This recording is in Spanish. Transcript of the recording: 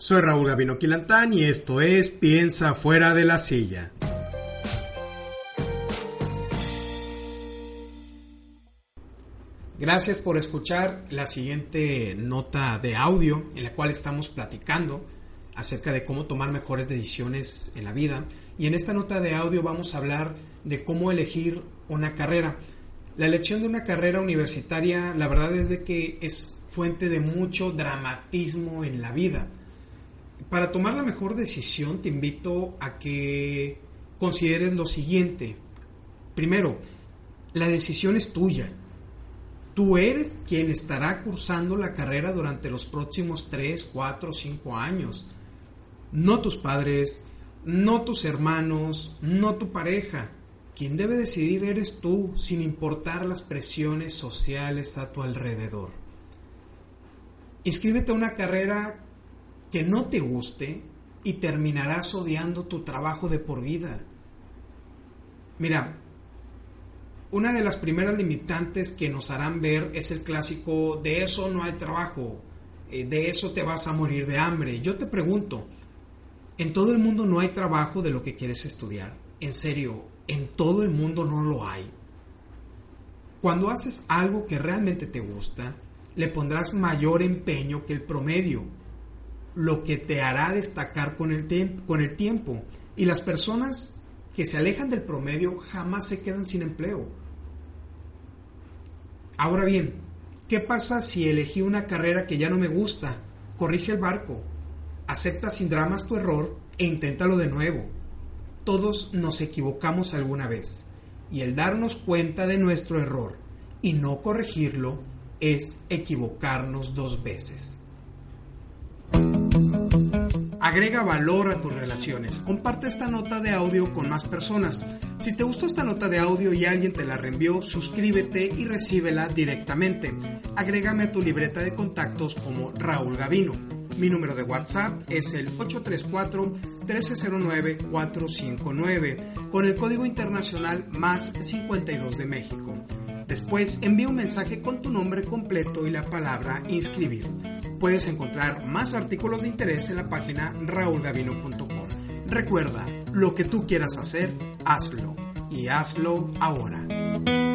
Soy Raúl Gavino Quilantán y esto es Piensa fuera de la silla. Gracias por escuchar la siguiente nota de audio en la cual estamos platicando acerca de cómo tomar mejores decisiones en la vida. Y en esta nota de audio vamos a hablar de cómo elegir una carrera. La elección de una carrera universitaria, la verdad es de que es fuente de mucho dramatismo en la vida. Para tomar la mejor decisión te invito a que consideres lo siguiente. Primero, la decisión es tuya. Tú eres quien estará cursando la carrera durante los próximos 3, 4, 5 años. No tus padres, no tus hermanos, no tu pareja. Quien debe decidir eres tú, sin importar las presiones sociales a tu alrededor. Inscríbete a una carrera que no te guste y terminarás odiando tu trabajo de por vida. Mira, una de las primeras limitantes que nos harán ver es el clásico de eso no hay trabajo, eh, de eso te vas a morir de hambre. Yo te pregunto, ¿en todo el mundo no hay trabajo de lo que quieres estudiar? En serio, en todo el mundo no lo hay. Cuando haces algo que realmente te gusta, le pondrás mayor empeño que el promedio, lo que te hará destacar con el, con el tiempo. Y las personas que se alejan del promedio jamás se quedan sin empleo. Ahora bien, ¿qué pasa si elegí una carrera que ya no me gusta? Corrige el barco, acepta sin dramas tu error e inténtalo de nuevo. Todos nos equivocamos alguna vez y el darnos cuenta de nuestro error y no corregirlo es equivocarnos dos veces. Agrega valor a tus relaciones. Comparte esta nota de audio con más personas. Si te gustó esta nota de audio y alguien te la reenvió, suscríbete y recíbela directamente. Agrégame a tu libreta de contactos como Raúl Gavino. Mi número de WhatsApp es el 834-1309-459 con el código internacional más 52 de México. Después envía un mensaje con tu nombre completo y la palabra inscribir. Puedes encontrar más artículos de interés en la página raulgavino.com. Recuerda, lo que tú quieras hacer, hazlo y hazlo ahora.